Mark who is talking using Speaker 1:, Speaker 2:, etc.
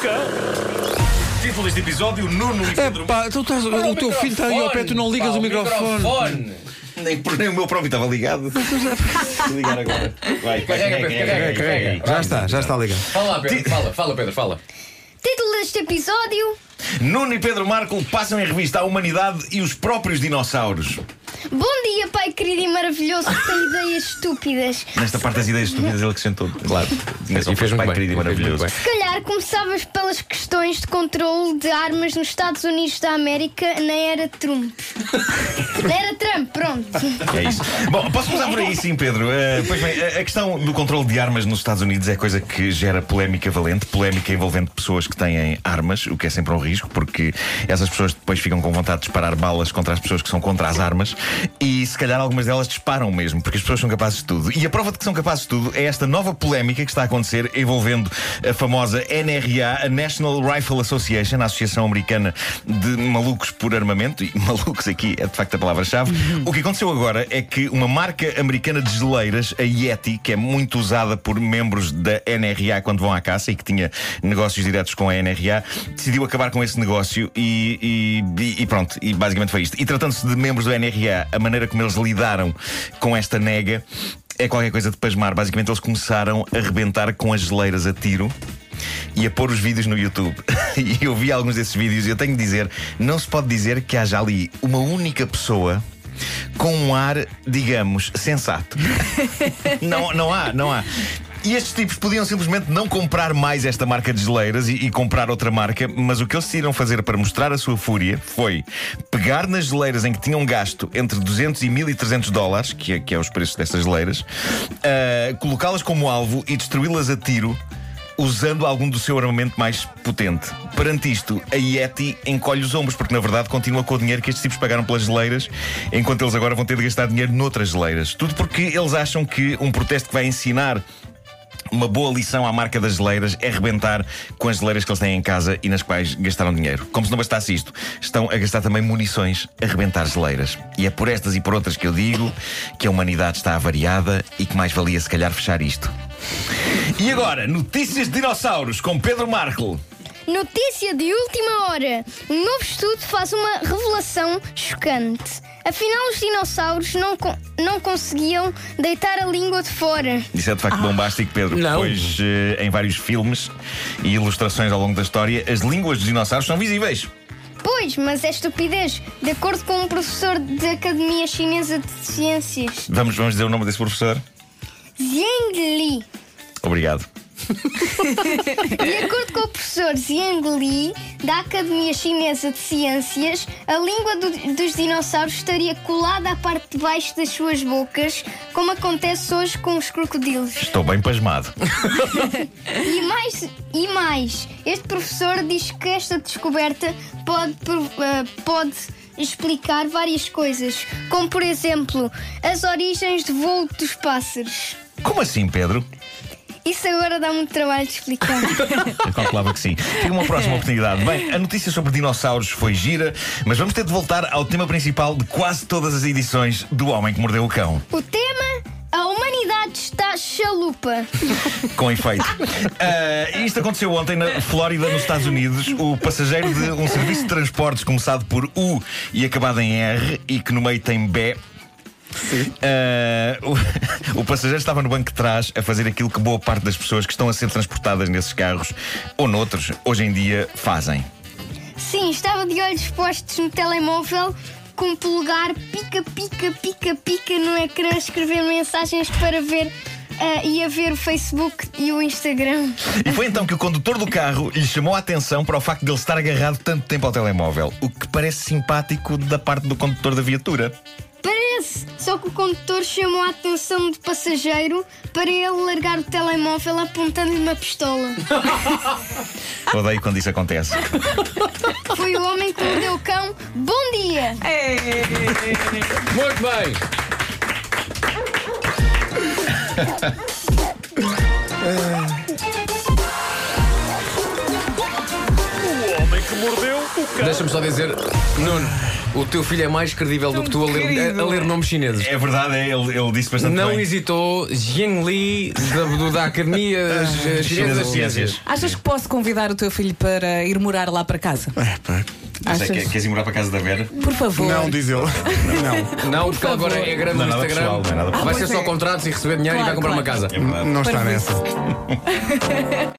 Speaker 1: cão.
Speaker 2: Título deste episódio: Nuno e Pedro.
Speaker 3: Epá, tu estás- o teu filho está aí ao pé, tu não ligas
Speaker 1: Pá,
Speaker 3: o microfone.
Speaker 2: Nem, por- nem o meu próprio estava ligado. Vou ligar agora. Vai,
Speaker 1: Carrega, Pedro, carrega, carrega.
Speaker 3: Já está, já está ligado.
Speaker 1: Fala lá, Pedro, fala, fala, Pedro, fala.
Speaker 4: Título deste episódio:
Speaker 2: Nuno e Pedro Marco passam em revista a humanidade e os próprios dinossauros.
Speaker 4: Bom dia, pai querido e maravilhoso que tem ideias estúpidas.
Speaker 2: Nesta parte das ideias estúpidas ele acrescentou, claro. Tinha só
Speaker 1: E fez muito
Speaker 2: pai
Speaker 1: bem,
Speaker 2: querido e maravilhoso.
Speaker 4: Se calhar começavas pelas questões de controle de armas nos Estados Unidos da América na era Trump. na era Trump, pronto.
Speaker 2: É isso. Bom, posso começar por aí, sim, Pedro. Eh, pois bem, a, a questão do controle de armas nos Estados Unidos é coisa que gera polémica valente, polémica envolvendo pessoas que têm armas, o que é sempre um risco, porque essas pessoas depois ficam com vontade de disparar balas contra as pessoas que são contra as armas e se calhar algumas delas disparam mesmo, porque as pessoas são capazes de tudo. E a prova de que são capazes de tudo é esta nova polémica que está a acontecer envolvendo a famosa NRA, a National Rifle Association, a Associação Americana de Malucos por Armamento, e malucos aqui é de facto a palavra-chave. O que aconteceu agora é que uma marca americana de geleiras, a Yeti, que é muito usada por membros da NRA quando vão à caça e que tinha negócios diretos com a NRA, decidiu acabar com esse negócio e, e- e pronto, e basicamente foi isto. E tratando-se de membros do NRA, a maneira como eles lidaram com esta nega é qualquer coisa de pasmar. Basicamente, eles começaram a rebentar com as geleiras a tiro e a pôr os vídeos no YouTube. e eu vi alguns desses vídeos e eu tenho de dizer: não se pode dizer que haja ali uma única pessoa. Com um ar, digamos, sensato. não, não há, não há. E estes tipos podiam simplesmente não comprar mais esta marca de geleiras e, e comprar outra marca, mas o que eles decidiram fazer para mostrar a sua fúria foi pegar nas geleiras em que tinham gasto entre 200 e 1300 dólares, que é, que é os preços destas geleiras, ah, colocá-las como alvo e destruí-las a tiro usando algum do seu armamento mais potente. Perante isto, a Yeti encolhe os ombros, porque na verdade continua com o dinheiro que estes tipos pagaram pelas geleiras, enquanto eles agora vão ter de gastar dinheiro noutras geleiras. Tudo porque eles acham que um protesto que vai ensinar uma boa lição à marca das geleiras é rebentar com as geleiras que eles têm em casa e nas quais gastaram dinheiro. Como se não bastasse isto, estão a gastar também munições a rebentar geleiras. E é por estas e por outras que eu digo que a humanidade está avariada e que mais valia se calhar fechar isto. E agora, notícias de dinossauros com Pedro Marco.
Speaker 4: Notícia de última hora: um novo estudo faz uma revelação chocante. Afinal, os dinossauros não, con- não conseguiam deitar a língua de fora.
Speaker 2: Isso é de facto bombástico, Pedro,
Speaker 3: Não.
Speaker 2: pois eh, em vários filmes e ilustrações ao longo da história, as línguas dos dinossauros são visíveis.
Speaker 4: Pois, mas é estupidez. De acordo com um professor da Academia Chinesa de Ciências,
Speaker 2: Vamos, vamos dizer o nome desse professor?
Speaker 4: Zheng Li.
Speaker 2: Obrigado.
Speaker 4: De acordo com o professor Zheng Li, da Academia Chinesa de Ciências, a língua do- dos dinossauros estaria colada à parte de baixo das suas bocas, como acontece hoje com os crocodilos.
Speaker 2: Estou bem pasmado.
Speaker 4: E mais, e mais, este professor diz que esta descoberta pode, eh, pode explicar várias coisas, como por exemplo as origens de voo dos pássaros.
Speaker 2: Como assim, Pedro?
Speaker 4: Isso agora dá muito trabalho de explicar.
Speaker 2: Eu calculava que sim. Fica uma próxima oportunidade. Bem, a notícia sobre dinossauros foi gira, mas vamos ter de voltar ao tema principal de quase todas as edições do Homem que Mordeu o Cão.
Speaker 4: o tema: a humanidade está chalupa.
Speaker 2: Com efeito. Ah, isto aconteceu ontem na Flórida, nos Estados Unidos. O passageiro de um serviço de transportes começado por U e acabado em R e que no meio tem B. Ah, o, o passageiro estava no banco de trás a fazer aquilo que boa parte das pessoas que estão a ser transportadas nesses carros ou noutros hoje em dia fazem.
Speaker 4: Sim, estava de olhos postos no telemóvel. Com o polegar pica, pica, pica, pica no ecrã, a escrever mensagens para ver eh, e a ver o Facebook e o Instagram.
Speaker 2: E foi então que o condutor do carro lhe chamou a atenção para o facto de ele estar agarrado tanto tempo ao telemóvel, o que parece simpático da parte do condutor da viatura.
Speaker 4: Parece! Só que o condutor chamou a atenção do passageiro para ele largar o telemóvel apontando-lhe uma pistola.
Speaker 2: Odeio quando isso acontece.
Speaker 4: Foi o homem que mordeu o cão. Bom dia!
Speaker 1: Muito bem.
Speaker 5: O homem que mordeu o cão.
Speaker 1: Deixa-me só dizer, Nuno, O teu filho é mais credível do que tu a ler, a, a ler nomes chineses.
Speaker 2: É verdade, é, ele, ele disse bastante
Speaker 1: Não
Speaker 2: bem.
Speaker 1: hesitou, Jiang Li, da, da Academia
Speaker 2: Chinesa
Speaker 1: das Ciências.
Speaker 5: Achas que posso convidar o teu filho para ir morar lá para casa?
Speaker 3: É, pá.
Speaker 5: Achas?
Speaker 2: que- Queres ir morar para a casa da Vera?
Speaker 5: Por favor.
Speaker 3: Não, diz ele. Não.
Speaker 1: Não, porque agora é grande
Speaker 2: Não
Speaker 1: no
Speaker 2: é nada
Speaker 1: Instagram.
Speaker 2: pessoal, não é nada pessoal.
Speaker 1: Vai ser só
Speaker 5: é.
Speaker 1: contratos e receber dinheiro e vai
Speaker 5: Claro,
Speaker 1: comprar uma casa.
Speaker 2: É.
Speaker 3: Não está nessa.